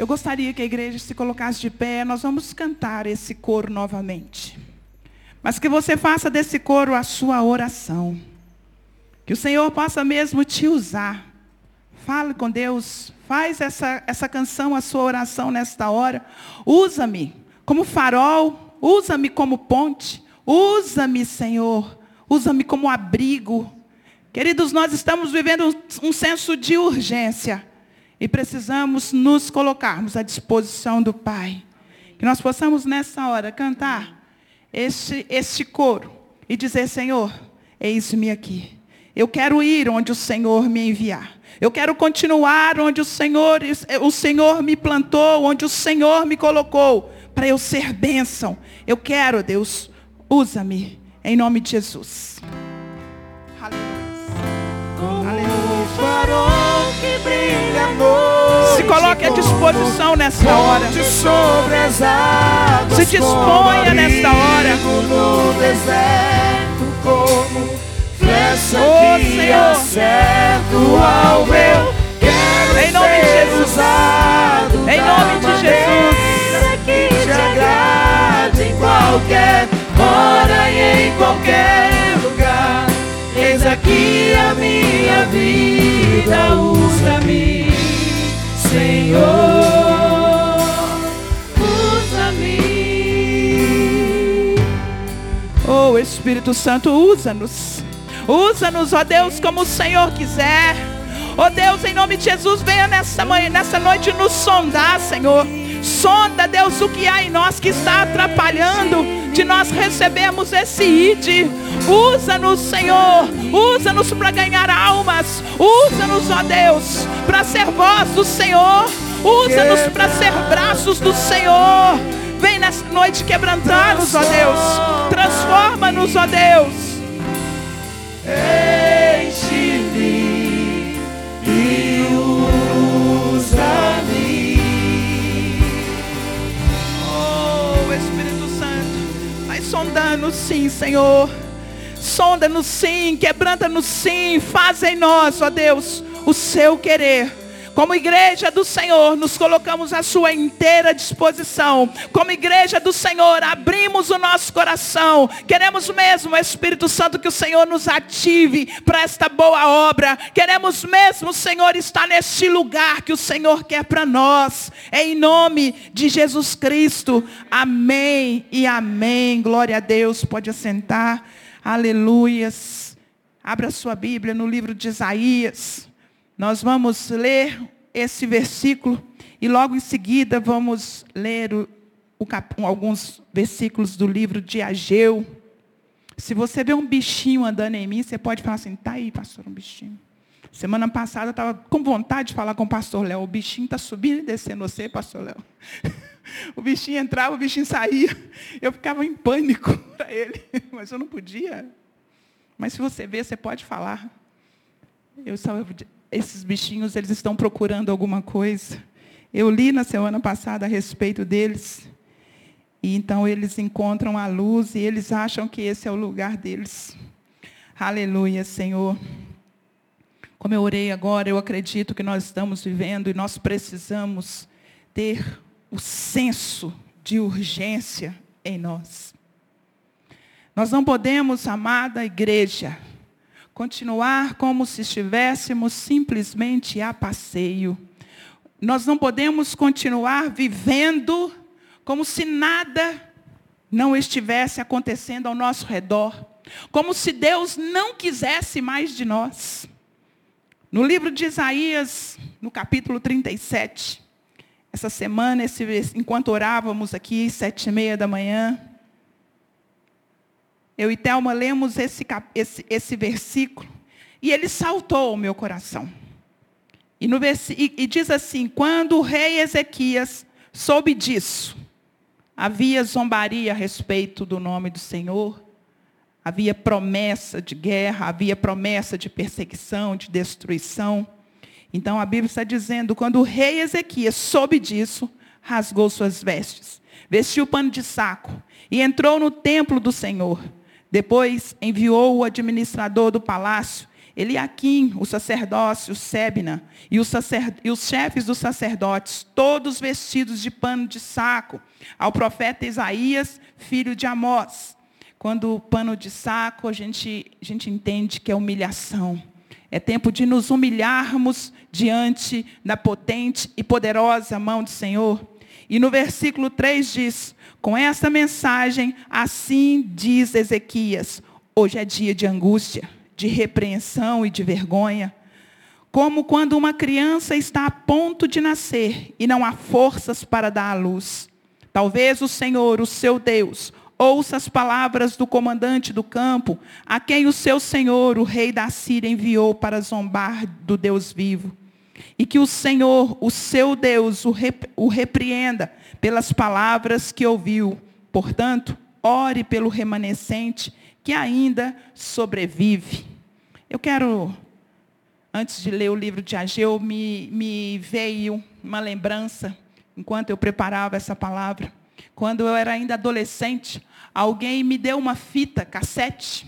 Eu gostaria que a igreja se colocasse de pé, nós vamos cantar esse coro novamente. Mas que você faça desse coro a sua oração. Que o Senhor possa mesmo te usar. Fale com Deus, faz essa, essa canção a sua oração nesta hora. Usa-me como farol, usa-me como ponte, usa-me, Senhor, usa-me como abrigo. Queridos, nós estamos vivendo um, um senso de urgência. E precisamos nos colocarmos à disposição do Pai. Que nós possamos nessa hora cantar este, este coro e dizer, Senhor, eis-me aqui. Eu quero ir onde o Senhor me enviar. Eu quero continuar onde o Senhor, o Senhor me plantou, onde o Senhor me colocou, para eu ser bênção. Eu quero, Deus, usa-me, em nome de Jesus. Aleluia. Aleluia Se coloque à disposição nesta hora. Se disponha nesta hora. No deserto, como flecha oh, que Senhor. acerto ao meu. Quero em nome de Jesus. Em nome de Jesus. Que te agrade em qualquer hora e em qualquer lugar. Eis aqui a minha vida, usa-me, Senhor, usa-me. Oh Espírito Santo, usa-nos. Usa-nos, ó Deus, como o Senhor quiser. Ó Deus, em nome de Jesus, venha nessa manhã, nessa noite nos sondar, Senhor. Sonda, Deus, o que há em nós que está atrapalhando de nós recebermos esse id. Usa-nos, Senhor. Usa-nos para ganhar almas. Usa-nos, ó Deus, para ser voz do Senhor. Usa-nos para ser braços do Senhor. Vem nessa noite quebrantar-nos, ó Deus. Transforma-nos, ó Deus. Sondando sim, Senhor. Sonda-nos sim, quebranta-nos sim, faz em nós, ó Deus, o seu querer. Como igreja do Senhor, nos colocamos à sua inteira disposição. Como igreja do Senhor, abrimos o nosso coração. Queremos mesmo, Espírito Santo, que o Senhor nos ative para esta boa obra. Queremos mesmo, Senhor, estar neste lugar que o Senhor quer para nós. Em nome de Jesus Cristo. Amém e amém. Glória a Deus. Pode assentar. Aleluias. Abra sua Bíblia no livro de Isaías. Nós vamos ler esse versículo e logo em seguida vamos ler o, o cap, alguns versículos do livro de Ageu. Se você vê um bichinho andando em mim, você pode falar assim, tá aí, pastor, um bichinho. Semana passada eu estava com vontade de falar com o pastor Léo. O bichinho está subindo e descendo você, pastor Léo. O bichinho entrava, o bichinho saía. Eu ficava em pânico para ele, mas eu não podia. Mas se você vê, você pode falar. Eu só, esses bichinhos, eles estão procurando alguma coisa. Eu li na semana passada a respeito deles. E então eles encontram a luz e eles acham que esse é o lugar deles. Aleluia, Senhor. Como eu orei agora, eu acredito que nós estamos vivendo e nós precisamos ter o senso de urgência em nós. Nós não podemos, amada igreja, continuar como se estivéssemos simplesmente a passeio. Nós não podemos continuar vivendo como se nada não estivesse acontecendo ao nosso redor, como se Deus não quisesse mais de nós. No livro de Isaías, no capítulo 37, essa semana, esse, enquanto orávamos aqui, sete e meia da manhã, eu e Thelma lemos esse, esse, esse versículo e ele saltou ao meu coração. E, no e, e diz assim: quando o rei Ezequias soube disso, havia zombaria a respeito do nome do Senhor, havia promessa de guerra, havia promessa de perseguição, de destruição. Então a Bíblia está dizendo, quando o rei Ezequias soube disso, rasgou suas vestes, vestiu pano de saco e entrou no templo do Senhor. Depois enviou o administrador do palácio Eliaquim, o sacerdócio, Sebna, e os, sacer... e os chefes dos sacerdotes, todos vestidos de pano de saco, ao profeta Isaías, filho de Amós. Quando o pano de saco, a gente, a gente entende que é humilhação. É tempo de nos humilharmos diante da potente e poderosa mão do Senhor. E no versículo 3 diz: Com esta mensagem, assim diz Ezequias: hoje é dia de angústia de repreensão e de vergonha, como quando uma criança está a ponto de nascer e não há forças para dar à luz. Talvez o Senhor, o seu Deus, ouça as palavras do comandante do campo, a quem o seu senhor, o rei da Síria, enviou para zombar do Deus vivo. E que o Senhor, o seu Deus, o, o repreenda pelas palavras que ouviu. Portanto, ore pelo remanescente que ainda sobrevive. Eu quero, antes de ler o livro de Ageu, me, me veio uma lembrança, enquanto eu preparava essa palavra. Quando eu era ainda adolescente, alguém me deu uma fita cassete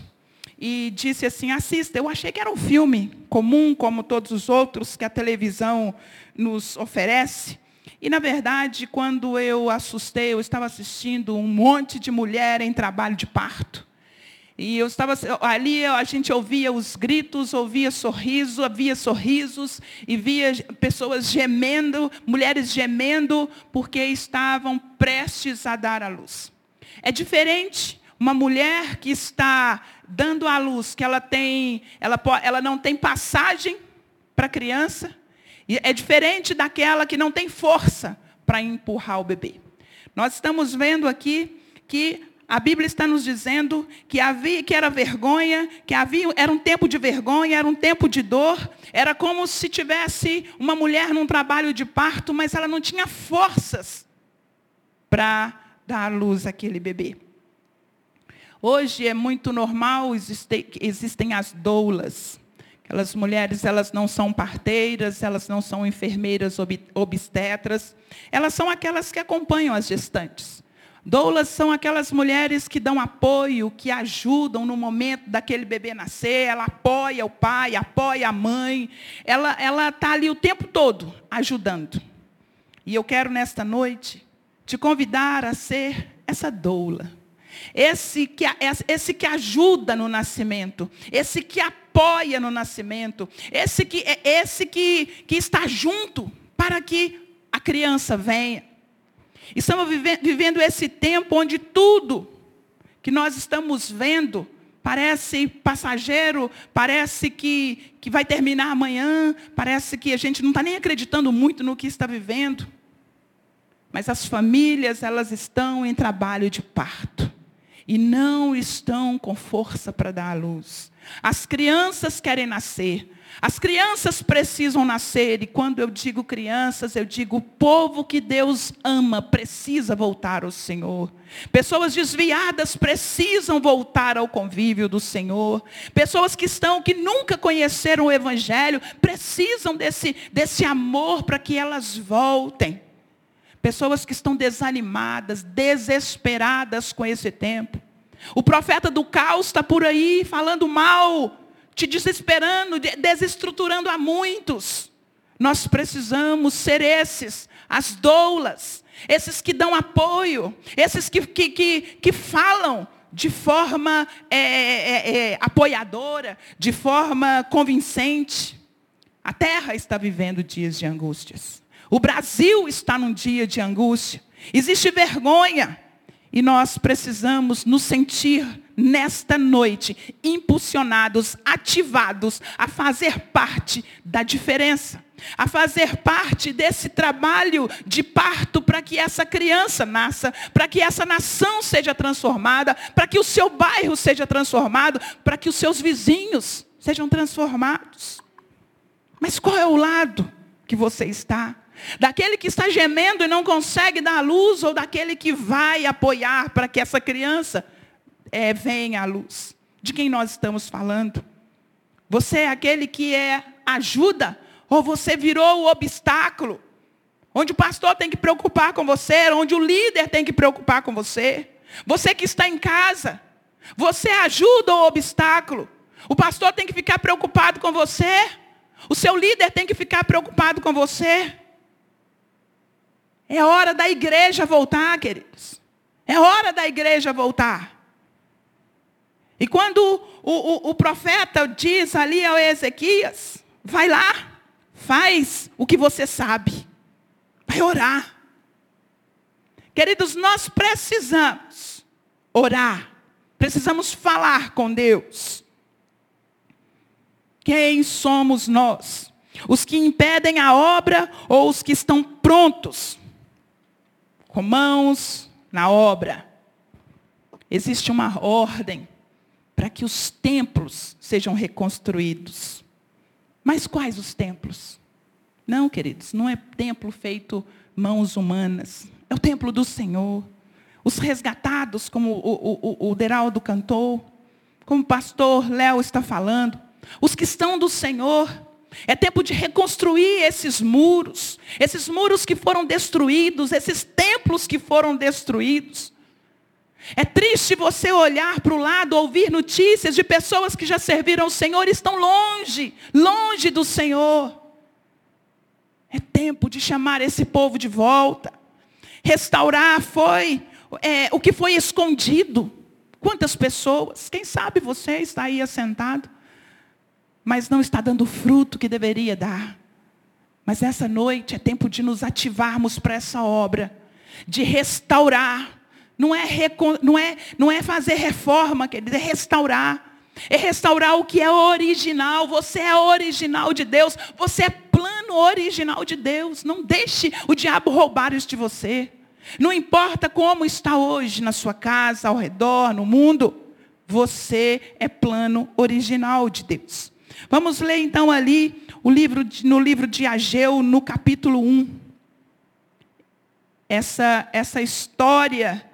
e disse assim: assista. Eu achei que era um filme comum, como todos os outros que a televisão nos oferece. E, na verdade, quando eu assustei, eu estava assistindo um monte de mulher em trabalho de parto. E eu estava ali, a gente ouvia os gritos, ouvia sorriso, havia sorrisos e via pessoas gemendo, mulheres gemendo, porque estavam prestes a dar à luz. É diferente uma mulher que está dando à luz, que ela tem, ela, ela não tem passagem para a criança, e é diferente daquela que não tem força para empurrar o bebê. Nós estamos vendo aqui que a Bíblia está nos dizendo que havia que era vergonha, que havia era um tempo de vergonha, era um tempo de dor, era como se tivesse uma mulher num trabalho de parto, mas ela não tinha forças para dar à luz aquele bebê. Hoje é muito normal, existem, as doulas. Aquelas mulheres, elas não são parteiras, elas não são enfermeiras obstetras, elas são aquelas que acompanham as gestantes. Doulas são aquelas mulheres que dão apoio, que ajudam no momento daquele bebê nascer, ela apoia o pai, apoia a mãe, ela está ali o tempo todo ajudando. E eu quero nesta noite te convidar a ser essa doula. Esse que, esse que ajuda no nascimento, esse que apoia no nascimento, esse que, esse que, que está junto para que a criança venha. Estamos vivendo esse tempo onde tudo que nós estamos vendo parece passageiro, parece que, que vai terminar amanhã, parece que a gente não está nem acreditando muito no que está vivendo. Mas as famílias, elas estão em trabalho de parto e não estão com força para dar à luz. As crianças querem nascer, as crianças precisam nascer, e quando eu digo crianças, eu digo o povo que Deus ama precisa voltar ao Senhor. Pessoas desviadas precisam voltar ao convívio do Senhor. Pessoas que estão, que nunca conheceram o Evangelho, precisam desse, desse amor para que elas voltem. Pessoas que estão desanimadas, desesperadas com esse tempo. O profeta do caos está por aí falando mal te desesperando, desestruturando a muitos. Nós precisamos ser esses, as doulas, esses que dão apoio, esses que, que, que, que falam de forma é, é, é, apoiadora, de forma convincente. A terra está vivendo dias de angústias. O Brasil está num dia de angústia. Existe vergonha. E nós precisamos nos sentir nesta noite impulsionados, ativados a fazer parte da diferença, a fazer parte desse trabalho de parto para que essa criança nasça, para que essa nação seja transformada, para que o seu bairro seja transformado, para que os seus vizinhos sejam transformados. Mas qual é o lado que você está? Daquele que está gemendo e não consegue dar luz, ou daquele que vai apoiar para que essa criança é, venha à luz? De quem nós estamos falando? Você é aquele que é ajuda, ou você virou o obstáculo? Onde o pastor tem que preocupar com você, onde o líder tem que preocupar com você. Você que está em casa, você ajuda o obstáculo. O pastor tem que ficar preocupado com você. O seu líder tem que ficar preocupado com você. É hora da igreja voltar, queridos. É hora da igreja voltar. E quando o, o, o profeta diz ali ao Ezequias, vai lá, faz o que você sabe. Vai orar. Queridos, nós precisamos orar. Precisamos falar com Deus. Quem somos nós? Os que impedem a obra ou os que estão prontos? Com mãos na obra. Existe uma ordem para que os templos sejam reconstruídos. Mas quais os templos? Não, queridos, não é templo feito mãos humanas. É o templo do Senhor. Os resgatados, como o, o, o Deraldo cantou, como o pastor Léo está falando. Os que estão do Senhor. É tempo de reconstruir esses muros. Esses muros que foram destruídos, esses templos que foram destruídos. É triste você olhar para o lado, ouvir notícias de pessoas que já serviram o Senhor e estão longe, longe do Senhor. É tempo de chamar esse povo de volta. Restaurar foi é, o que foi escondido. Quantas pessoas? Quem sabe você está aí assentado, mas não está dando o fruto que deveria dar. Mas essa noite é tempo de nos ativarmos para essa obra, de restaurar não é, não é, não é fazer reforma, querido, é restaurar. É restaurar o que é original. Você é original de Deus. Você é plano original de Deus. Não deixe o diabo roubar isso de você. Não importa como está hoje na sua casa, ao redor, no mundo. Você é plano original de Deus. Vamos ler então ali o livro, no livro de Ageu, no capítulo 1. Essa, essa história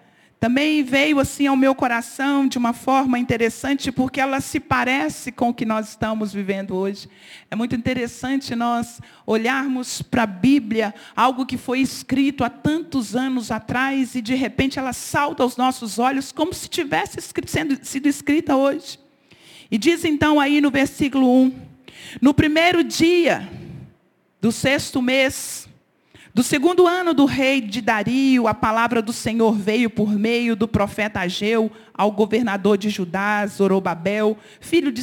também veio assim ao meu coração de uma forma interessante, porque ela se parece com o que nós estamos vivendo hoje. É muito interessante nós olharmos para a Bíblia, algo que foi escrito há tantos anos atrás, e de repente ela salta aos nossos olhos como se tivesse sendo, sido escrita hoje. E diz então aí no versículo 1: No primeiro dia do sexto mês, do segundo ano do rei de Dario, a palavra do Senhor veio por meio do profeta Ageu ao governador de Judá, Zorobabel, filho de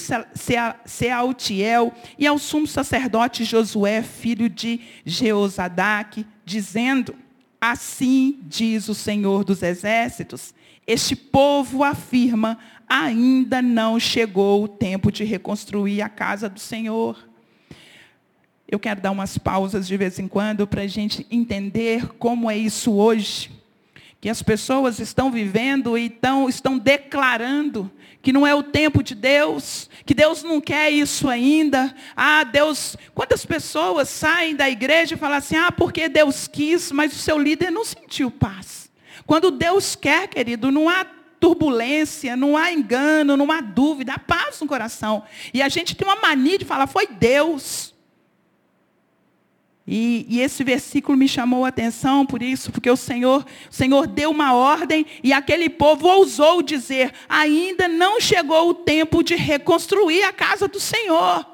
Sealtiel, e ao sumo sacerdote Josué, filho de Jeozadaque, dizendo: Assim diz o Senhor dos exércitos: Este povo afirma, ainda não chegou o tempo de reconstruir a casa do Senhor. Eu quero dar umas pausas de vez em quando para a gente entender como é isso hoje. Que as pessoas estão vivendo e estão, estão declarando que não é o tempo de Deus, que Deus não quer isso ainda. Ah, Deus. Quantas pessoas saem da igreja e falam assim: ah, porque Deus quis, mas o seu líder não sentiu paz. Quando Deus quer, querido, não há turbulência, não há engano, não há dúvida, há paz no coração. E a gente tem uma mania de falar: foi Deus. E, e, esse versículo me chamou a atenção por isso, porque o Senhor, o Senhor deu uma ordem e aquele povo ousou dizer: ainda não chegou o tempo de reconstruir a casa do Senhor.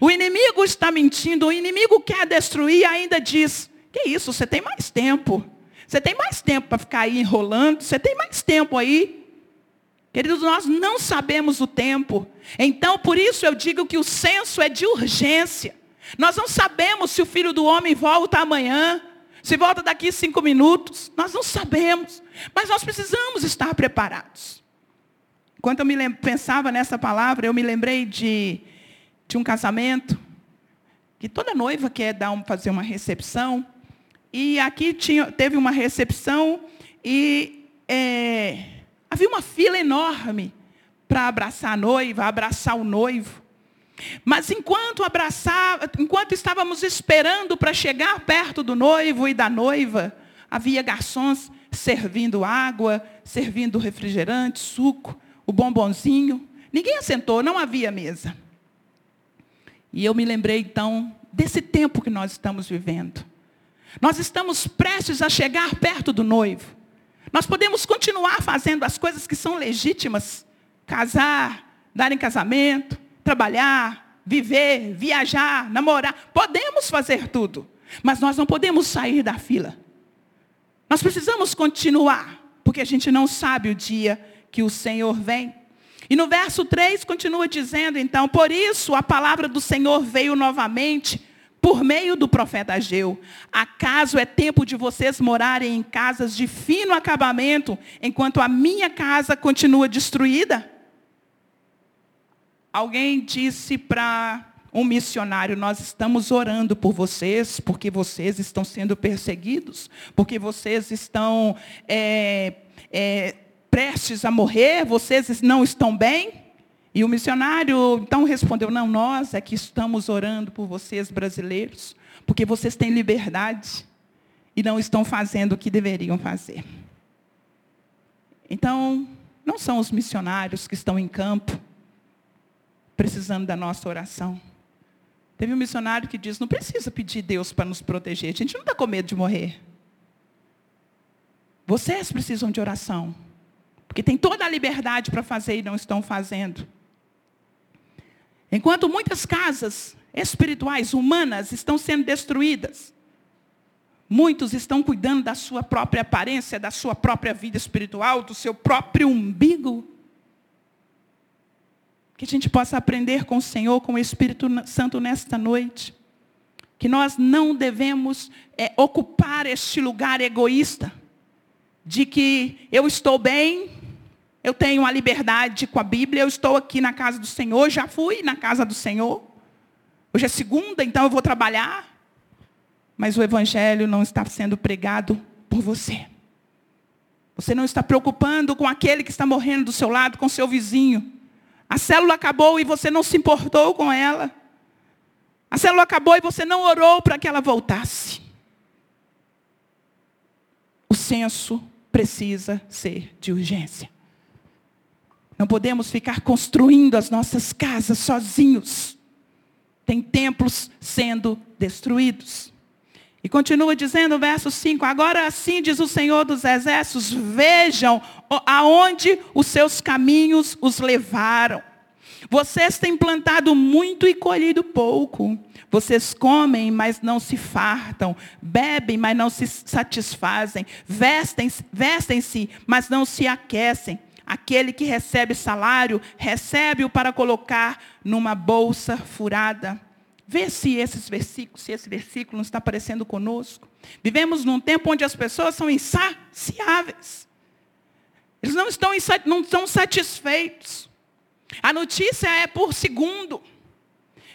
O inimigo está mentindo, o inimigo quer destruir, ainda diz: que isso? Você tem mais tempo? Você tem mais tempo para ficar aí enrolando? Você tem mais tempo aí? Queridos, nós não sabemos o tempo. Então, por isso eu digo que o senso é de urgência. Nós não sabemos se o filho do homem volta amanhã, se volta daqui cinco minutos. Nós não sabemos. Mas nós precisamos estar preparados. Enquanto eu me pensava nessa palavra, eu me lembrei de, de um casamento, que toda noiva quer dar um, fazer uma recepção. E aqui tinha, teve uma recepção e é, havia uma fila enorme para abraçar a noiva, abraçar o noivo. Mas enquanto abraçava, enquanto estávamos esperando para chegar perto do noivo e da noiva, havia garçons servindo água, servindo refrigerante, suco, o bombonzinho. Ninguém assentou, não havia mesa. E eu me lembrei então desse tempo que nós estamos vivendo. Nós estamos prestes a chegar perto do noivo. Nós podemos continuar fazendo as coisas que são legítimas, casar, dar em casamento, trabalhar, viver, viajar, namorar. Podemos fazer tudo. Mas nós não podemos sair da fila. Nós precisamos continuar, porque a gente não sabe o dia que o Senhor vem. E no verso 3 continua dizendo, então, por isso a palavra do Senhor veio novamente por meio do profeta Ageu. Acaso é tempo de vocês morarem em casas de fino acabamento, enquanto a minha casa continua destruída? Alguém disse para um missionário: Nós estamos orando por vocês, porque vocês estão sendo perseguidos, porque vocês estão é, é, prestes a morrer, vocês não estão bem. E o missionário então respondeu: Não, nós é que estamos orando por vocês, brasileiros, porque vocês têm liberdade e não estão fazendo o que deveriam fazer. Então, não são os missionários que estão em campo precisando da nossa oração. Teve um missionário que diz: Não precisa pedir Deus para nos proteger, a gente não está com medo de morrer. Vocês precisam de oração, porque tem toda a liberdade para fazer e não estão fazendo. Enquanto muitas casas espirituais, humanas, estão sendo destruídas, muitos estão cuidando da sua própria aparência, da sua própria vida espiritual, do seu próprio umbigo. Que a gente possa aprender com o Senhor, com o Espírito Santo nesta noite. Que nós não devemos é, ocupar este lugar egoísta, de que eu estou bem, eu tenho a liberdade com a Bíblia, eu estou aqui na casa do Senhor, já fui na casa do Senhor. Hoje é segunda, então eu vou trabalhar. Mas o Evangelho não está sendo pregado por você. Você não está preocupando com aquele que está morrendo do seu lado, com seu vizinho. A célula acabou e você não se importou com ela. A célula acabou e você não orou para que ela voltasse. O senso precisa ser de urgência. Não podemos ficar construindo as nossas casas sozinhos. Tem templos sendo destruídos. E continua dizendo o verso 5: Agora assim diz o Senhor dos Exércitos: Vejam aonde os seus caminhos os levaram. Vocês têm plantado muito e colhido pouco. Vocês comem, mas não se fartam. Bebem, mas não se satisfazem. Vestem-se, vestem mas não se aquecem. Aquele que recebe salário, recebe-o para colocar numa bolsa furada. Vê se esses versículos, se esse versículo não está aparecendo conosco. Vivemos num tempo onde as pessoas são insaciáveis. Eles não estão, não estão satisfeitos. A notícia é por segundo.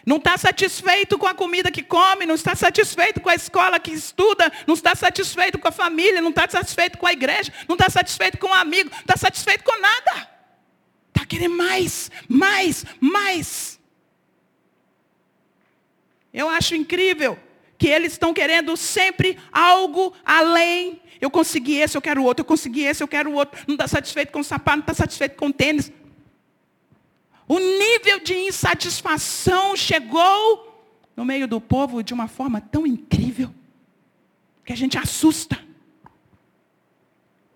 Não está satisfeito com a comida que come, não está satisfeito com a escola que estuda, não está satisfeito com a família, não está satisfeito com a igreja, não está satisfeito com o um amigo, não está satisfeito com nada. Está querendo mais, mais, mais. Eu acho incrível que eles estão querendo sempre algo além. Eu consegui esse, eu quero outro, eu consegui esse, eu quero outro. Não está satisfeito com o sapato, não está satisfeito com o tênis. O nível de insatisfação chegou no meio do povo de uma forma tão incrível que a gente assusta.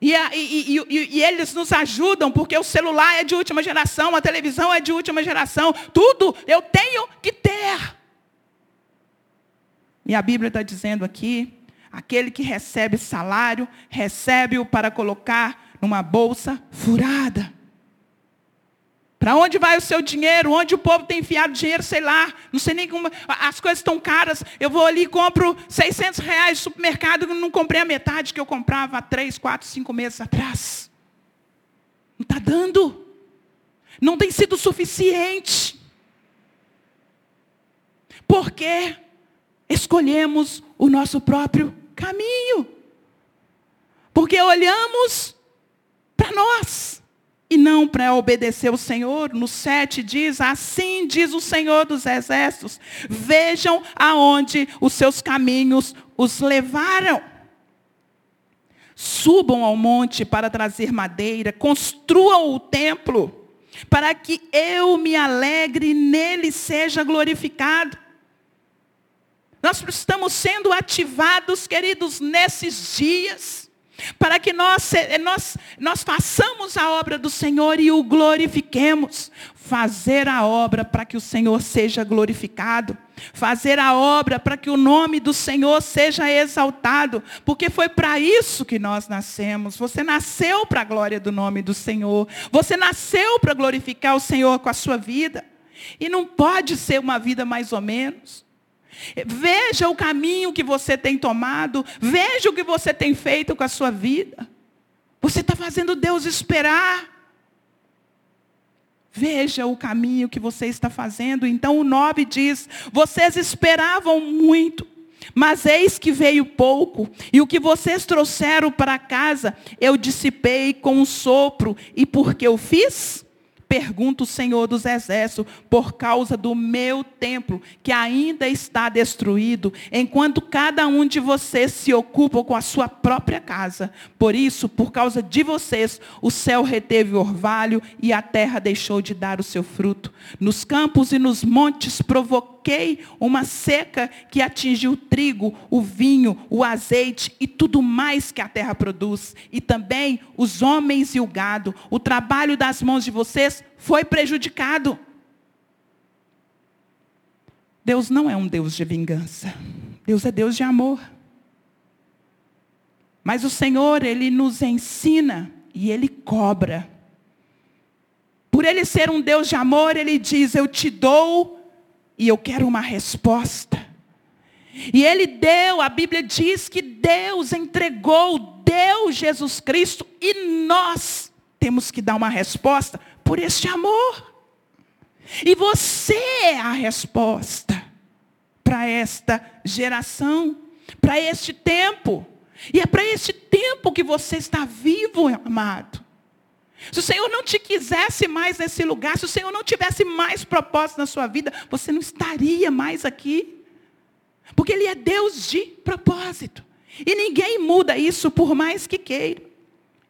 E, e, e, e, eles nos ajudam, porque o celular é de última geração, a televisão é de última geração, tudo eu tenho que ter. E a Bíblia está dizendo aqui: aquele que recebe salário, recebe-o para colocar numa bolsa furada. Para onde vai o seu dinheiro? Onde o povo tem enfiado dinheiro? Sei lá. Não sei nem como. As coisas estão caras. Eu vou ali e compro 600 reais no supermercado. e não comprei a metade que eu comprava há 3, 4, 5 meses atrás. Não está dando. Não tem sido suficiente. Porque escolhemos o nosso próprio caminho. Porque olhamos não para obedecer o Senhor. No 7 diz: Assim diz o Senhor dos Exércitos: Vejam aonde os seus caminhos os levaram. Subam ao monte para trazer madeira, construam o templo, para que eu me alegre e nele seja glorificado. Nós estamos sendo ativados, queridos, nesses dias para que nós, nós, nós façamos a obra do Senhor e o glorifiquemos. Fazer a obra para que o Senhor seja glorificado. Fazer a obra para que o nome do Senhor seja exaltado. Porque foi para isso que nós nascemos. Você nasceu para a glória do nome do Senhor. Você nasceu para glorificar o Senhor com a sua vida. E não pode ser uma vida mais ou menos. Veja o caminho que você tem tomado. Veja o que você tem feito com a sua vida. Você está fazendo Deus esperar. Veja o caminho que você está fazendo. Então o 9 diz: Vocês esperavam muito, mas eis que veio pouco, e o que vocês trouxeram para casa, eu dissipei com um sopro, e por que eu fiz? Pergunta o Senhor dos Exércitos, por causa do meu templo, que ainda está destruído, enquanto cada um de vocês se ocupa com a sua própria casa. Por isso, por causa de vocês, o céu reteve orvalho e a terra deixou de dar o seu fruto. Nos campos e nos montes provoquei uma seca que atingiu o trigo, o vinho, o azeite e tudo mais que a terra produz. E também os homens e o gado. O trabalho das mãos de vocês foi prejudicado. Deus não é um Deus de vingança. Deus é Deus de amor. Mas o Senhor, Ele nos ensina e Ele cobra. Por Ele ser um Deus de amor, Ele diz: Eu te dou e eu quero uma resposta. E Ele deu, a Bíblia diz que Deus entregou, deu Jesus Cristo e nós temos que dar uma resposta por este amor. E você é a resposta para esta geração, para este tempo. E é para este tempo que você está vivo, amado. Se o Senhor não te quisesse mais nesse lugar, se o Senhor não tivesse mais propósito na sua vida, você não estaria mais aqui. Porque Ele é Deus de propósito. E ninguém muda isso por mais que queira.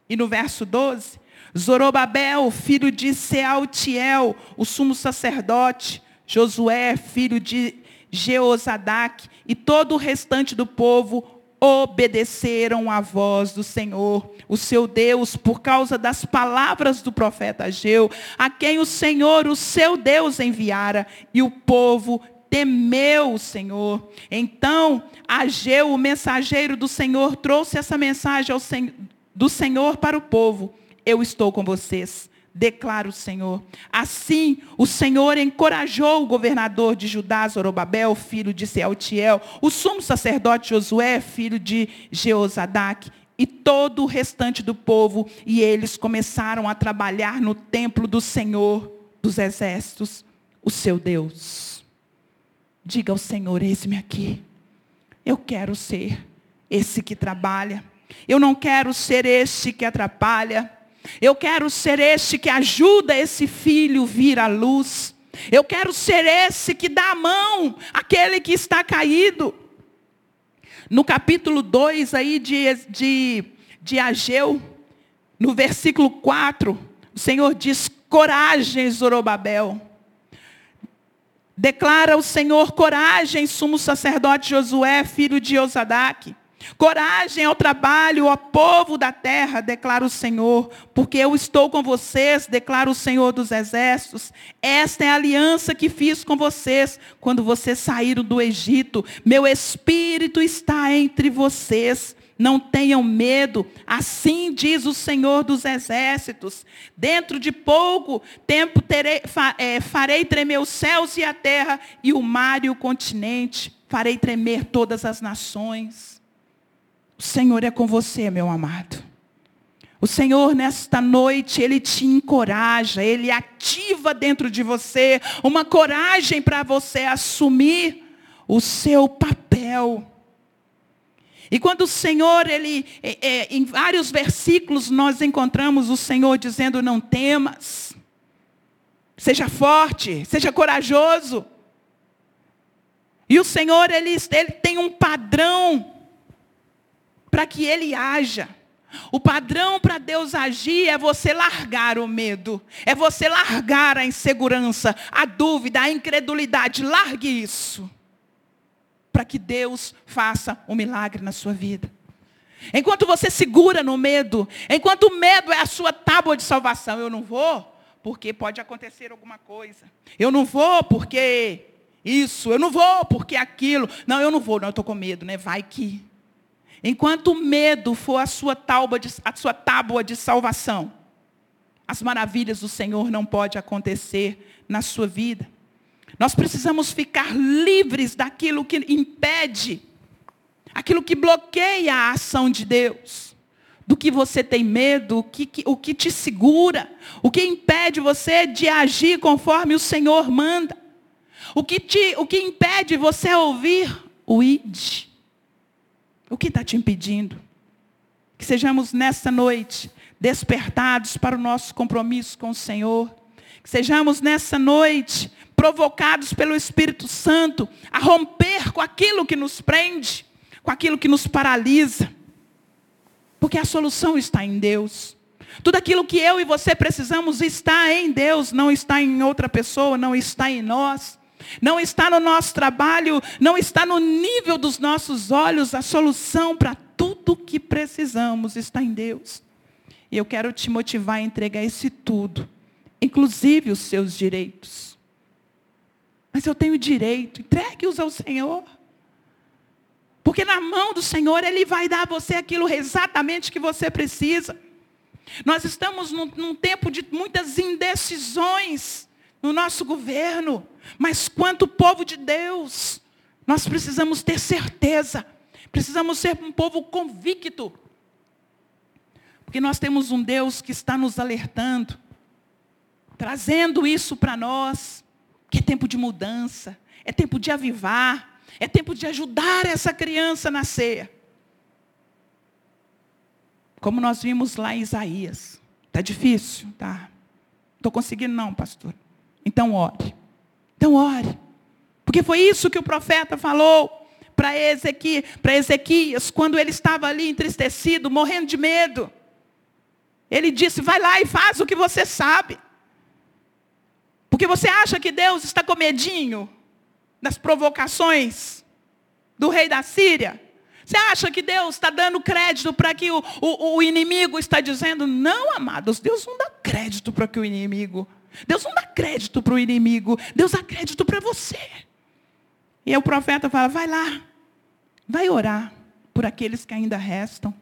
E no verso 12, Zorobabel, filho de Sealtiel, o sumo sacerdote, Josué, filho de Jeozadac, e todo o restante do povo obedeceram à voz do Senhor, o seu Deus, por causa das palavras do profeta Ageu, a quem o Senhor, o seu Deus, enviara, e o povo temeu o Senhor. Então, Ageu, o mensageiro do Senhor, trouxe essa mensagem do Senhor para o povo eu estou com vocês, declara o Senhor. Assim, o Senhor encorajou o governador de Judá, Zorobabel, filho de Sealtiel, o sumo sacerdote Josué, filho de Jeozadac, e todo o restante do povo, e eles começaram a trabalhar no templo do Senhor dos exércitos, o seu Deus. Diga ao Senhor, eis-me aqui. Eu quero ser esse que trabalha. Eu não quero ser este que atrapalha. Eu quero ser este que ajuda esse filho vir à luz. Eu quero ser esse que dá a mão àquele que está caído. No capítulo 2 aí de, de, de Ageu, no versículo 4, o Senhor diz, coragem, Zorobabel. Declara o Senhor coragem, sumo sacerdote Josué, filho de Osadaque. Coragem ao trabalho, ó povo da terra, declara o Senhor, porque eu estou com vocês, declara o Senhor dos exércitos. Esta é a aliança que fiz com vocês quando vocês saíram do Egito. Meu espírito está entre vocês. Não tenham medo, assim diz o Senhor dos exércitos. Dentro de pouco tempo terei, é, farei tremer os céus e a terra, e o mar e o continente. Farei tremer todas as nações. O Senhor é com você, meu amado. O Senhor, nesta noite, Ele te encoraja, Ele ativa dentro de você uma coragem para você assumir o seu papel. E quando o Senhor, Ele, é, é, em vários versículos, nós encontramos o Senhor dizendo: não temas, seja forte, seja corajoso. E o Senhor, Ele, ele tem um padrão para que ele haja. O padrão para Deus agir é você largar o medo, é você largar a insegurança, a dúvida, a incredulidade. Largue isso, para que Deus faça um milagre na sua vida. Enquanto você segura no medo, enquanto o medo é a sua tábua de salvação, eu não vou, porque pode acontecer alguma coisa. Eu não vou porque isso, eu não vou porque aquilo. Não, eu não vou, não, eu estou com medo, né? Vai que. Enquanto o medo for a sua tábua de, a sua tábua de salvação, as maravilhas do Senhor não podem acontecer na sua vida. Nós precisamos ficar livres daquilo que impede, aquilo que bloqueia a ação de Deus. Do que você tem medo, o que, o que te segura, o que impede você de agir conforme o Senhor manda. O que, te, o que impede você ouvir o id. O que está te impedindo? Que sejamos nessa noite despertados para o nosso compromisso com o Senhor. Que sejamos nessa noite provocados pelo Espírito Santo a romper com aquilo que nos prende, com aquilo que nos paralisa. Porque a solução está em Deus. Tudo aquilo que eu e você precisamos está em Deus, não está em outra pessoa, não está em nós. Não está no nosso trabalho, não está no nível dos nossos olhos. A solução para tudo que precisamos está em Deus. E eu quero te motivar a entregar esse tudo, inclusive os seus direitos. Mas eu tenho direito, entregue-os ao Senhor. Porque na mão do Senhor Ele vai dar a você aquilo exatamente que você precisa. Nós estamos num, num tempo de muitas indecisões no nosso governo. Mas quanto povo de Deus, nós precisamos ter certeza. Precisamos ser um povo convicto. Porque nós temos um Deus que está nos alertando, trazendo isso para nós que é tempo de mudança, é tempo de avivar, é tempo de ajudar essa criança a nascer. Como nós vimos lá em Isaías. Está difícil? Tá. Estou conseguindo não, pastor. Então ore. Então ore. Porque foi isso que o profeta falou para Ezequias, Ezequias, quando ele estava ali entristecido, morrendo de medo. Ele disse: vai lá e faz o que você sabe. Porque você acha que Deus está com medinho das provocações do rei da Síria? Você acha que Deus está dando crédito para que o, o, o, inimigo está dizendo? Não, amados, Deus não dá crédito para que o inimigo. Deus não dá crédito para o inimigo, Deus dá crédito para você. E aí o profeta fala: vai lá, vai orar por aqueles que ainda restam.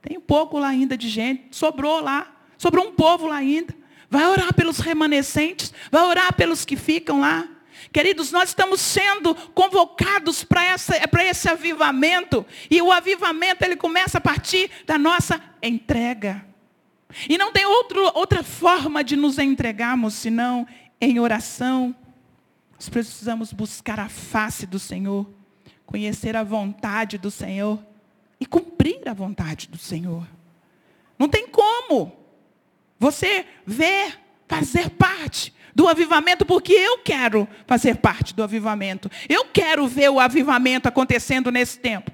Tem um pouco lá ainda de gente, sobrou lá, sobrou um povo lá ainda. Vai orar pelos remanescentes, vai orar pelos que ficam lá. Queridos, nós estamos sendo convocados para esse avivamento. E o avivamento, ele começa a partir da nossa entrega. E não tem outro, outra forma de nos entregarmos senão em oração. Nós precisamos buscar a face do Senhor, conhecer a vontade do Senhor e cumprir a vontade do Senhor. Não tem como. Você vê fazer parte do avivamento, porque eu quero fazer parte do avivamento. Eu quero ver o avivamento acontecendo nesse tempo.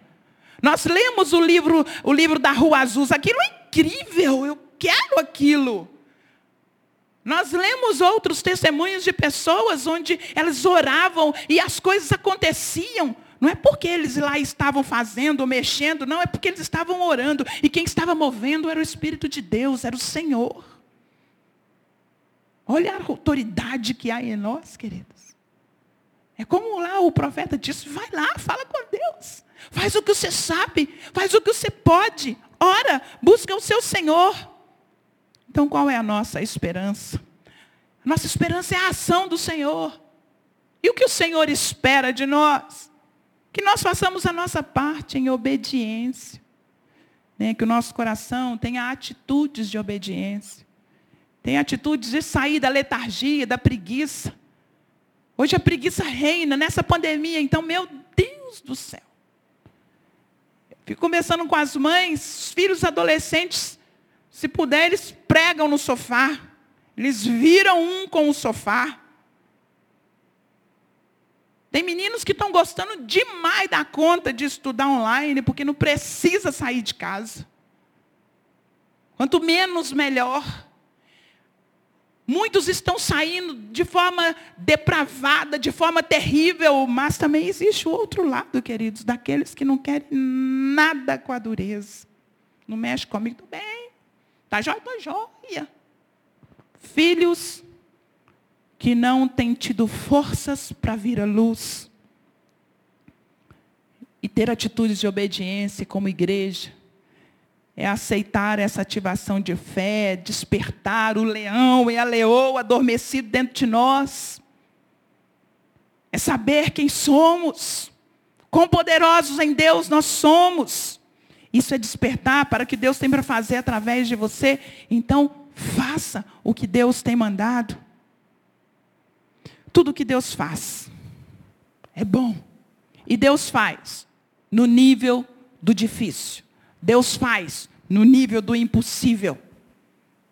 Nós lemos o livro, o livro da Rua Azul. Aquilo é incrível. Eu quero aquilo. Nós lemos outros testemunhos de pessoas onde elas oravam e as coisas aconteciam. Não é porque eles lá estavam fazendo, mexendo, não, é porque eles estavam orando. E quem estava movendo era o Espírito de Deus, era o Senhor. Olha a autoridade que há em nós, queridos. É como lá o profeta disse: vai lá, fala com Deus. Faz o que você sabe, faz o que você pode. Ora, busca o seu Senhor. Então qual é a nossa esperança? Nossa esperança é a ação do Senhor. E o que o Senhor espera de nós? Que nós façamos a nossa parte em obediência. Né? Que o nosso coração tenha atitudes de obediência. Tem atitudes de sair da letargia, da preguiça. Hoje a preguiça reina nessa pandemia, então, meu Deus do céu. Fico conversando com as mães, os filhos adolescentes, se puder, eles pregam no sofá. Eles viram um com o sofá. Tem meninos que estão gostando demais da conta de estudar online, porque não precisa sair de casa. Quanto menos, melhor. Muitos estão saindo de forma depravada, de forma terrível, mas também existe o outro lado, queridos, daqueles que não querem nada com a dureza. Não mexe comigo, tudo bem. Tá jóia? Tô jóia. Filhos que não têm tido forças para vir à luz e ter atitudes de obediência como igreja, é aceitar essa ativação de fé, despertar o leão e a leoa adormecido dentro de nós. É saber quem somos, quão poderosos em Deus nós somos. Isso é despertar para o que Deus tem para fazer através de você. Então, faça o que Deus tem mandado. Tudo que Deus faz é bom. E Deus faz no nível do difícil. Deus faz no nível do impossível.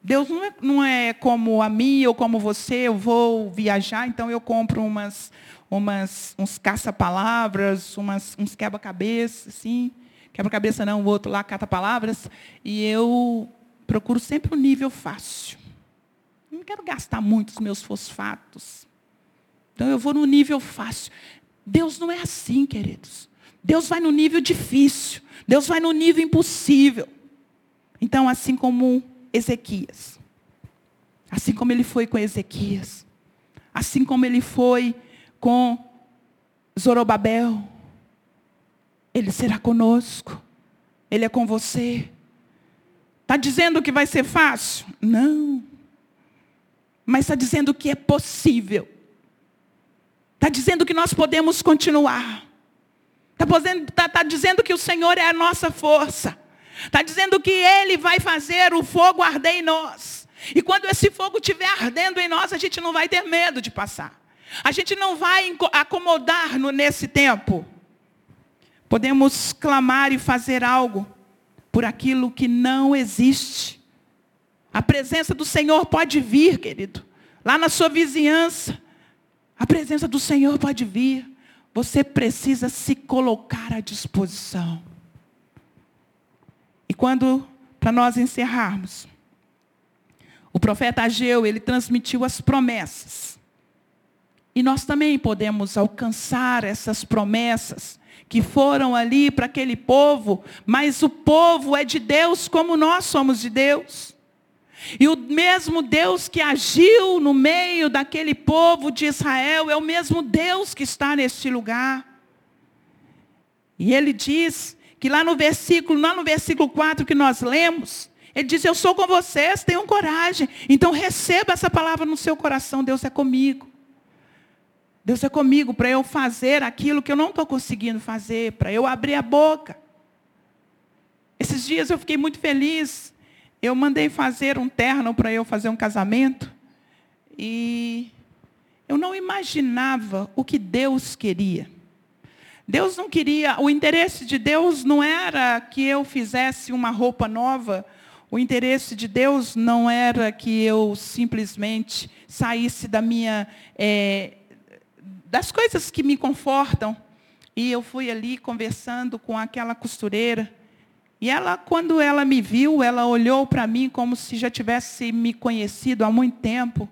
Deus não é, não é como a mim ou como você, eu vou viajar, então eu compro umas, umas, uns caça-palavras, uns quebra-cabeça, assim. Quebra-cabeça não, o outro lá cata-palavras. E eu procuro sempre um nível fácil. Não quero gastar muito os meus fosfatos. Então eu vou no nível fácil. Deus não é assim, queridos. Deus vai no nível difícil. Deus vai no nível impossível. Então, assim como Ezequias, assim como ele foi com Ezequias, assim como ele foi com Zorobabel, ele será conosco, ele é com você. Está dizendo que vai ser fácil? Não. Mas está dizendo que é possível. Está dizendo que nós podemos continuar. Está tá, tá dizendo que o Senhor é a nossa força. Está dizendo que Ele vai fazer o fogo arder em nós. E quando esse fogo estiver ardendo em nós, a gente não vai ter medo de passar. A gente não vai acomodar no, nesse tempo. Podemos clamar e fazer algo por aquilo que não existe. A presença do Senhor pode vir, querido. Lá na sua vizinhança, a presença do Senhor pode vir. Você precisa se colocar à disposição. E quando, para nós encerrarmos, o profeta Ageu, ele transmitiu as promessas. E nós também podemos alcançar essas promessas que foram ali para aquele povo, mas o povo é de Deus como nós somos de Deus. E o mesmo Deus que agiu no meio daquele povo de Israel é o mesmo Deus que está neste lugar. E ele diz que lá no versículo, lá no versículo 4 que nós lemos, ele diz: Eu sou com vocês, tenham coragem. Então receba essa palavra no seu coração. Deus é comigo. Deus é comigo para eu fazer aquilo que eu não estou conseguindo fazer, para eu abrir a boca. Esses dias eu fiquei muito feliz. Eu mandei fazer um terno para eu fazer um casamento. E eu não imaginava o que Deus queria. Deus não queria, o interesse de Deus não era que eu fizesse uma roupa nova, o interesse de Deus não era que eu simplesmente saísse da minha, é, das coisas que me confortam. E eu fui ali conversando com aquela costureira. E ela, quando ela me viu, ela olhou para mim como se já tivesse me conhecido há muito tempo.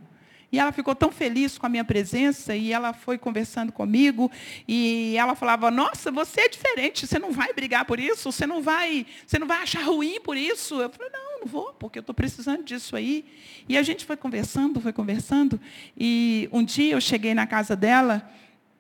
E ela ficou tão feliz com a minha presença e ela foi conversando comigo e ela falava: "Nossa, você é diferente, você não vai brigar por isso, você não vai, você não vai achar ruim por isso". Eu falei: "Não, vou, porque eu estou precisando disso aí". E a gente foi conversando, foi conversando e um dia eu cheguei na casa dela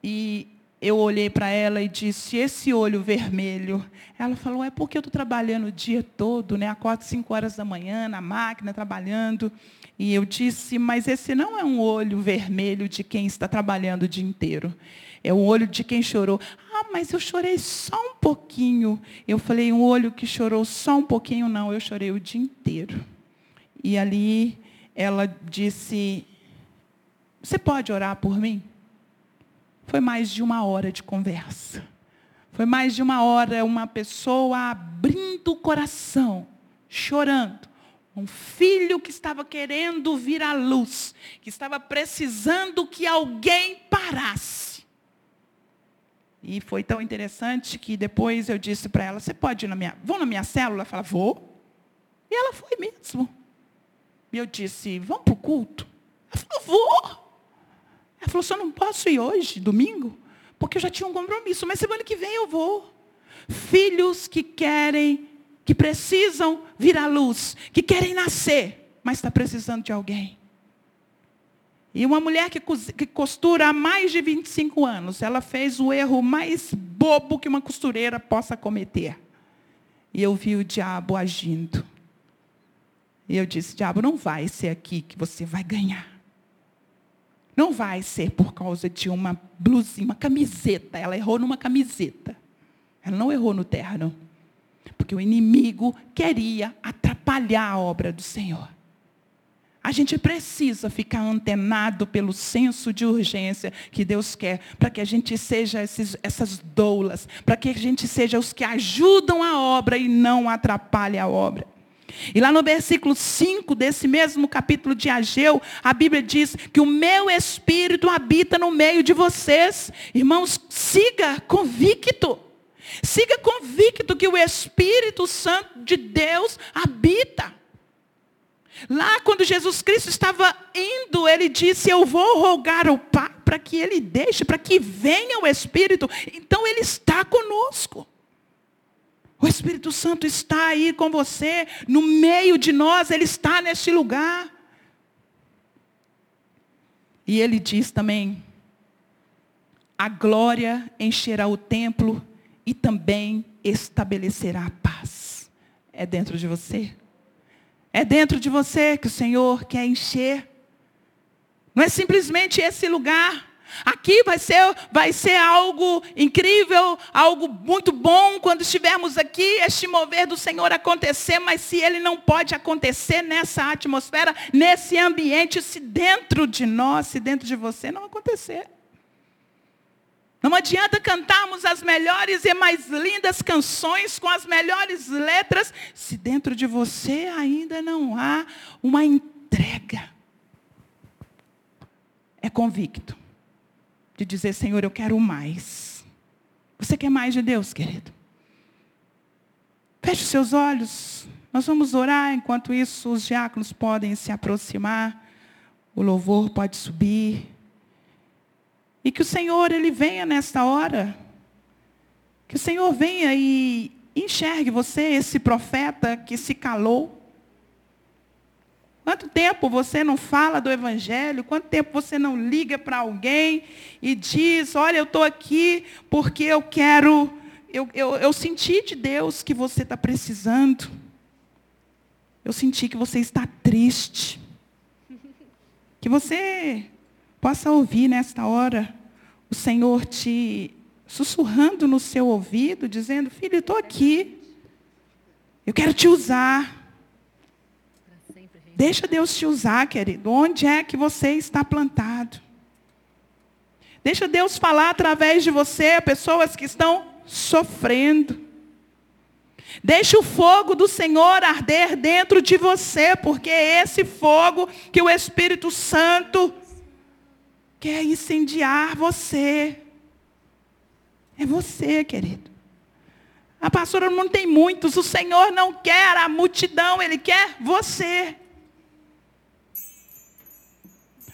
e eu olhei para ela e disse, esse olho vermelho. Ela falou, é porque eu estou trabalhando o dia todo, né? Acordo 5 horas da manhã na máquina, trabalhando. E eu disse, mas esse não é um olho vermelho de quem está trabalhando o dia inteiro. É o olho de quem chorou. Ah, mas eu chorei só um pouquinho. Eu falei, um olho que chorou só um pouquinho, não, eu chorei o dia inteiro. E ali ela disse, você pode orar por mim? Foi mais de uma hora de conversa. Foi mais de uma hora uma pessoa abrindo o coração, chorando. Um filho que estava querendo vir à luz, que estava precisando que alguém parasse. E foi tão interessante que depois eu disse para ela: Você pode ir na minha. Na minha célula? Ela falou: Vou. E ela foi mesmo. E eu disse: Vamos para o culto? Ela falou: Vou. Ela falou, só não posso ir hoje, domingo, porque eu já tinha um compromisso, mas semana que vem eu vou. Filhos que querem que precisam vir à luz, que querem nascer, mas está precisando de alguém. E uma mulher que, costura há mais de 25 anos, ela fez o erro mais bobo que uma costureira possa cometer. E eu vi o diabo agindo. E eu disse: diabo, não vai ser aqui que você vai ganhar. Não vai ser por causa de uma blusinha, uma camiseta. Ela errou numa camiseta. Ela não errou no terno. Porque o inimigo queria atrapalhar a obra do Senhor. A gente precisa ficar antenado pelo senso de urgência que Deus quer, para que a gente seja esses, essas doulas, para que a gente seja os que ajudam a obra e não atrapalhem a obra. E lá no versículo 5 desse mesmo capítulo de Ageu, a Bíblia diz que o meu espírito habita no meio de vocês. Irmãos, siga convicto. Siga convicto que o Espírito Santo de Deus habita. Lá, quando Jesus Cristo estava indo, ele disse: Eu vou rogar ao Pai para que ele deixe, para que venha o Espírito. Então, ele está conosco. O Espírito Santo está aí com você, no meio de nós, ele está neste lugar. E ele diz também: A glória encherá o templo e também estabelecerá a paz. É dentro de você? É dentro de você que o Senhor quer encher. Não é simplesmente esse lugar. Aqui vai ser, vai ser algo incrível, algo muito bom quando estivermos aqui, este mover do Senhor acontecer, mas se ele não pode acontecer nessa atmosfera, nesse ambiente, se dentro de nós, se dentro de você não acontecer. Não adianta cantarmos as melhores e mais lindas canções com as melhores letras, se dentro de você ainda não há uma entrega. É convicto de dizer, Senhor, eu quero mais. Você quer mais de Deus, querido? Feche os seus olhos. Nós vamos orar, enquanto isso os diáconos podem se aproximar, o louvor pode subir. E que o Senhor, Ele venha nesta hora. Que o Senhor venha e enxergue você, esse profeta que se calou. Quanto tempo você não fala do Evangelho? Quanto tempo você não liga para alguém e diz: Olha, eu estou aqui porque eu quero. Eu, eu, eu senti de Deus que você está precisando. Eu senti que você está triste. Que você possa ouvir nesta hora Senhor te sussurrando no seu ouvido, dizendo: Filho, estou aqui. Eu quero te usar. Deixa Deus te usar, querido. Onde é que você está plantado? Deixa Deus falar através de você a pessoas que estão sofrendo. Deixa o fogo do Senhor arder dentro de você, porque é esse fogo que o Espírito Santo quer incendiar você. É você, querido. A pastora não tem muitos, o Senhor não quer a multidão, Ele quer você.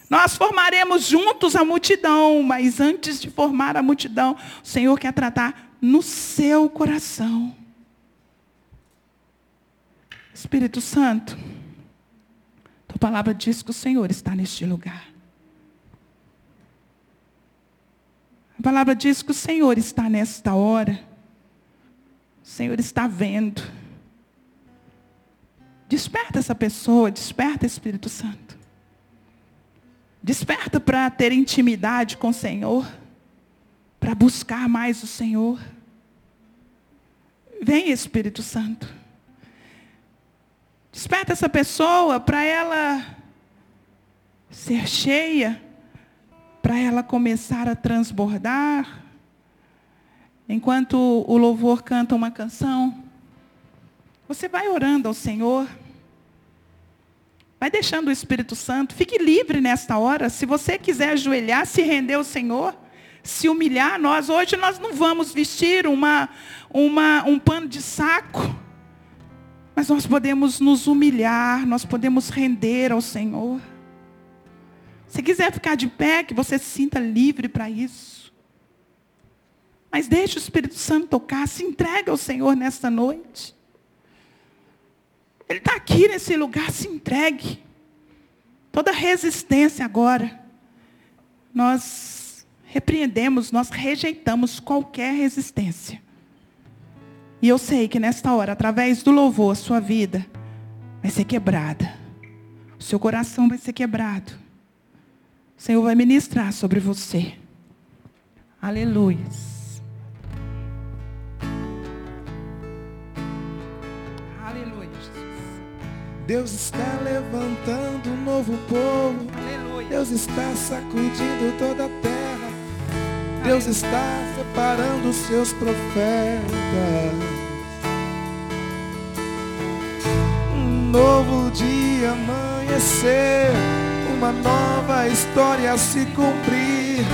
Nós formaremos juntos a multidão, mas antes de formar a multidão, o Senhor quer tratar no seu coração. Espírito Santo, tua palavra diz que o Senhor está neste lugar. A palavra diz que o Senhor está nesta hora. O Senhor está vendo. Desperta essa pessoa, desperta Espírito Santo. Desperta para ter intimidade com o Senhor, para buscar mais o Senhor. Vem Espírito Santo. Desperta essa pessoa para ela ser cheia para ela começar a transbordar. Enquanto o louvor canta uma canção, você vai orando ao Senhor. Vai deixando o Espírito Santo. Fique livre nesta hora. Se você quiser ajoelhar, se render ao Senhor, se humilhar, nós hoje nós não vamos vestir uma, uma, um pano de saco. Mas nós podemos nos humilhar, nós podemos render ao Senhor. Se quiser ficar de pé, que você se sinta livre para isso. Mas deixe o Espírito Santo tocar, se entrega ao Senhor nesta noite. Ele está aqui nesse lugar, se entregue. Toda resistência agora, nós repreendemos, nós rejeitamos qualquer resistência. E eu sei que nesta hora, através do louvor, a sua vida vai ser quebrada. O seu coração vai ser quebrado. O Senhor vai ministrar sobre você. Aleluia. Aleluia, Jesus. Deus está levantando um novo povo. Aleluia. Deus está sacudindo toda a terra. Deus está separando os seus profetas. Um novo dia amanhecer, uma nova história se cumprir.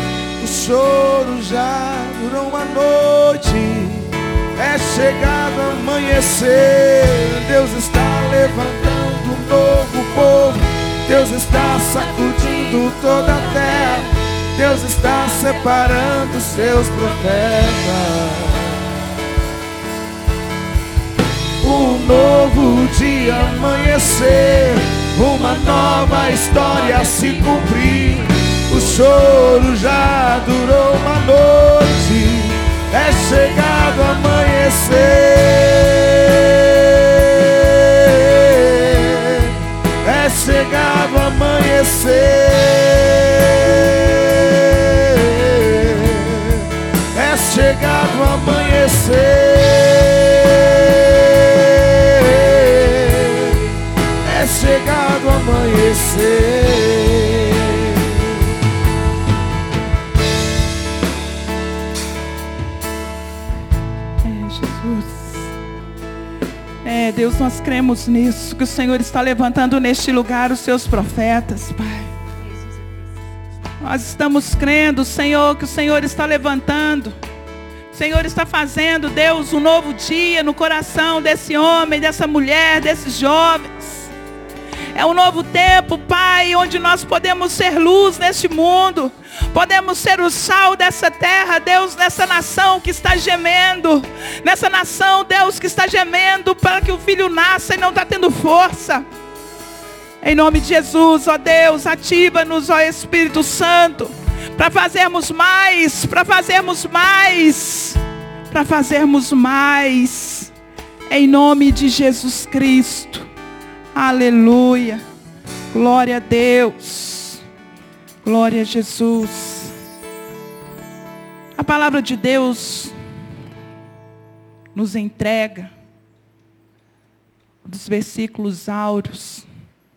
O choro já durou uma noite. É chegado amanhecer, Deus está levantando um novo povo. Deus está sacudindo toda a terra. Deus está separando seus profetas. Um novo dia amanhecer, uma nova história se cumprir. O choro já durou uma noite, é chegado amanhecer. É chegado amanhecer. É chegado amanhecer. É, Jesus. É, Deus, nós cremos nisso, que o Senhor está levantando neste lugar os seus profetas, Pai. Nós estamos crendo, Senhor, que o Senhor está levantando. O Senhor está fazendo, Deus, um novo dia no coração desse homem, dessa mulher, desses jovens. É um novo tempo, Pai, onde nós podemos ser luz neste mundo. Podemos ser o sal dessa terra, Deus, nessa nação que está gemendo. Nessa nação, Deus, que está gemendo para que o filho nasça e não está tendo força. Em nome de Jesus, ó Deus, ativa-nos, ó Espírito Santo, para fazermos mais, para fazermos mais, para fazermos mais. Em nome de Jesus Cristo. Aleluia. Glória a Deus. Glória a Jesus. A palavra de Deus nos entrega dos versículos áureos,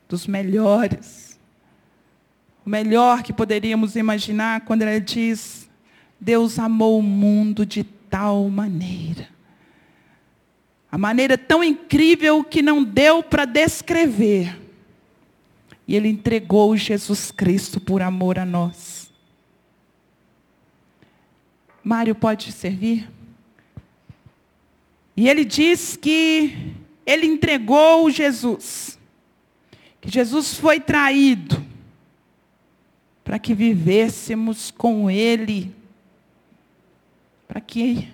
dos melhores. O melhor que poderíamos imaginar quando ela diz: Deus amou o mundo de tal maneira. A maneira tão incrível que não deu para descrever. E Ele entregou Jesus Cristo por amor a nós. Mário pode servir? E ele diz que ele entregou Jesus. Que Jesus foi traído para que vivêssemos com Ele, para que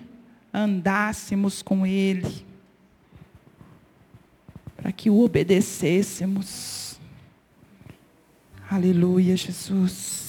andássemos com Ele, para que o obedecêssemos. Aleluia, Jesus.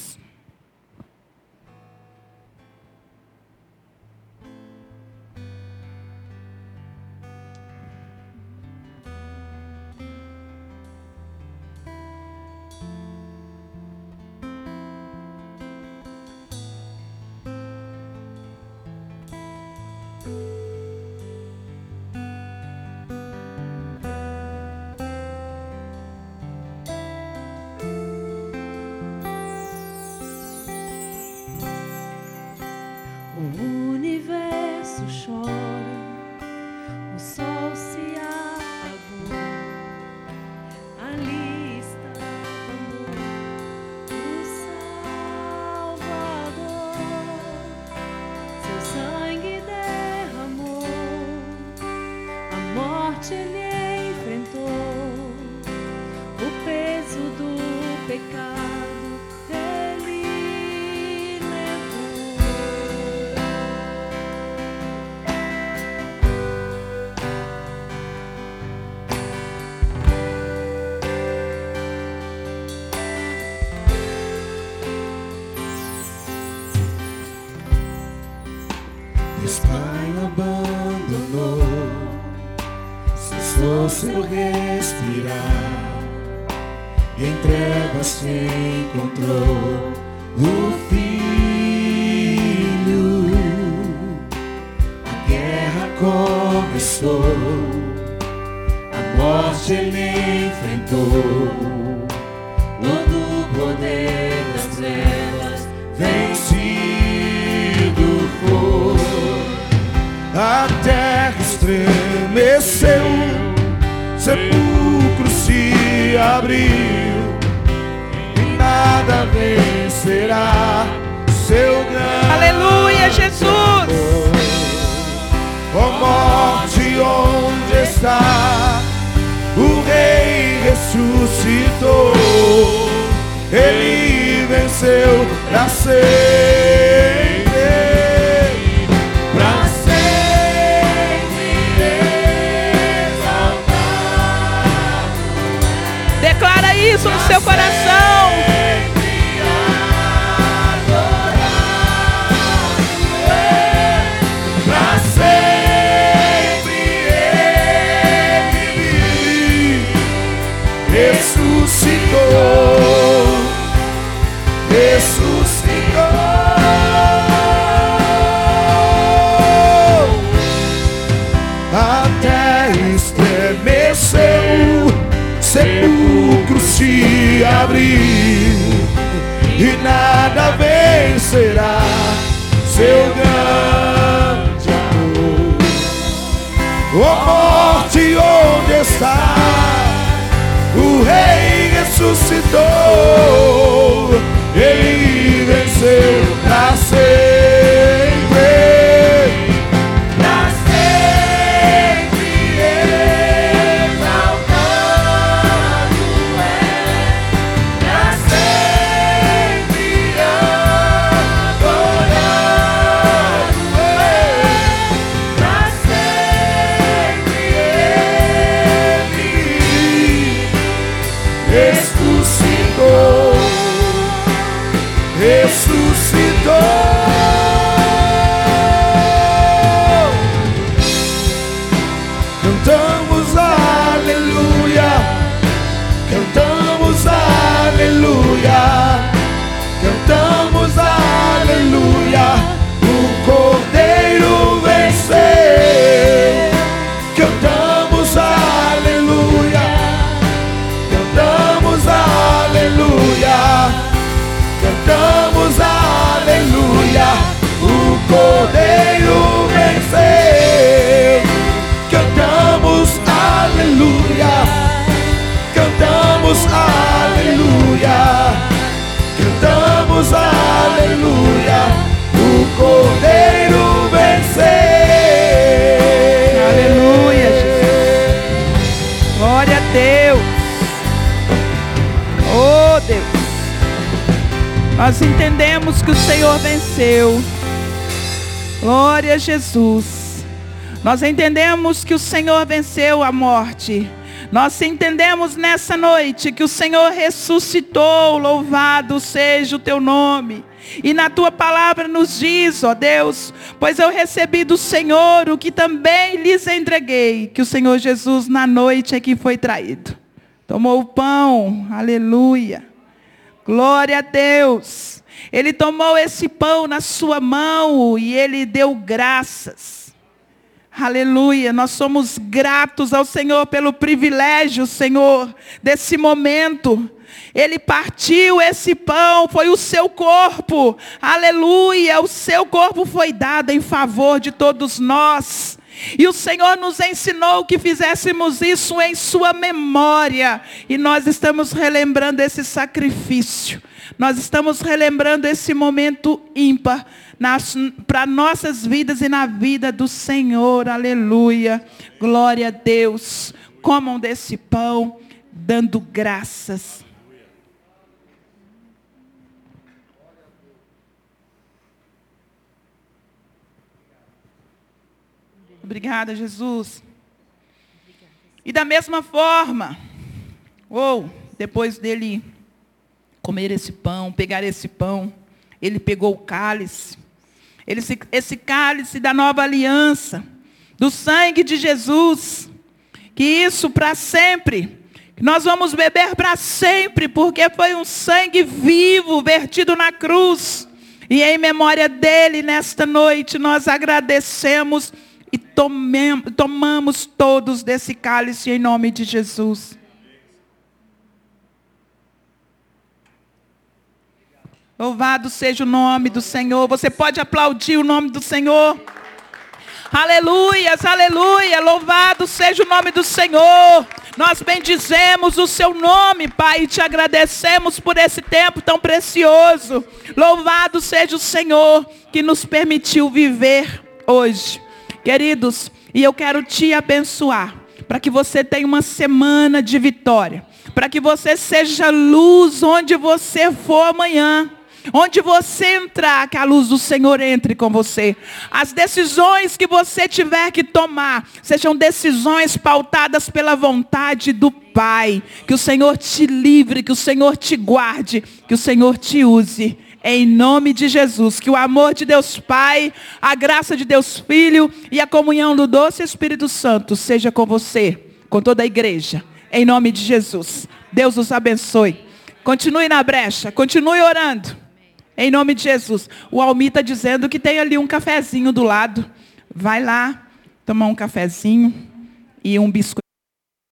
Trevas encontrou o filho. A guerra começou, a morte ele enfrentou. Todo o poder das trevas vencido foi. A terra estremeceu, vencerá seu grande Aleluia, Jesus. Ó morte, onde está? O rei ressuscitou. Ele venceu exaltado. Declara isso no seu coração. Ressuscitou, Nós entendemos que o Senhor venceu. Glória a Jesus. Nós entendemos que o Senhor venceu a morte. Nós entendemos nessa noite que o Senhor ressuscitou. Louvado seja o teu nome. E na tua palavra nos diz, ó Deus, pois eu recebi do Senhor o que também lhes entreguei, que o Senhor Jesus na noite é que foi traído. Tomou o pão, aleluia. Glória a Deus. Ele tomou esse pão na sua mão e ele deu graças. Aleluia, nós somos gratos ao Senhor pelo privilégio, Senhor, desse momento. Ele partiu esse pão, foi o seu corpo. Aleluia, o seu corpo foi dado em favor de todos nós. E o Senhor nos ensinou que fizéssemos isso em sua memória. E nós estamos relembrando esse sacrifício. Nós estamos relembrando esse momento ímpar para nossas vidas e na vida do Senhor. Aleluia. Glória a Deus. Comam desse pão, dando graças. Obrigada, Jesus. E da mesma forma, ou depois dele comer esse pão, pegar esse pão, ele pegou o cálice. Ele, esse cálice da nova aliança, do sangue de Jesus, que isso para sempre, nós vamos beber para sempre, porque foi um sangue vivo vertido na cruz. E em memória dele, nesta noite, nós agradecemos e tomemos, tomamos todos desse cálice em nome de Jesus. Louvado seja o nome do Senhor. Você pode aplaudir o nome do Senhor. Aleluias, aleluia. Louvado seja o nome do Senhor. Nós bendizemos o seu nome, Pai, e te agradecemos por esse tempo tão precioso. Louvado seja o Senhor que nos permitiu viver hoje. Queridos, e eu quero te abençoar para que você tenha uma semana de vitória, para que você seja luz onde você for amanhã. Onde você entrar, que a luz do Senhor entre com você. As decisões que você tiver que tomar, sejam decisões pautadas pela vontade do Pai. Que o Senhor te livre, que o Senhor te guarde, que o Senhor te use. Em nome de Jesus, que o amor de Deus Pai, a graça de Deus Filho e a comunhão do doce Espírito Santo seja com você, com toda a igreja. Em nome de Jesus. Deus os abençoe. Continue na brecha, continue orando. Em nome de Jesus. O Almi está dizendo que tem ali um cafezinho do lado. Vai lá, tomar um cafezinho e um biscoito.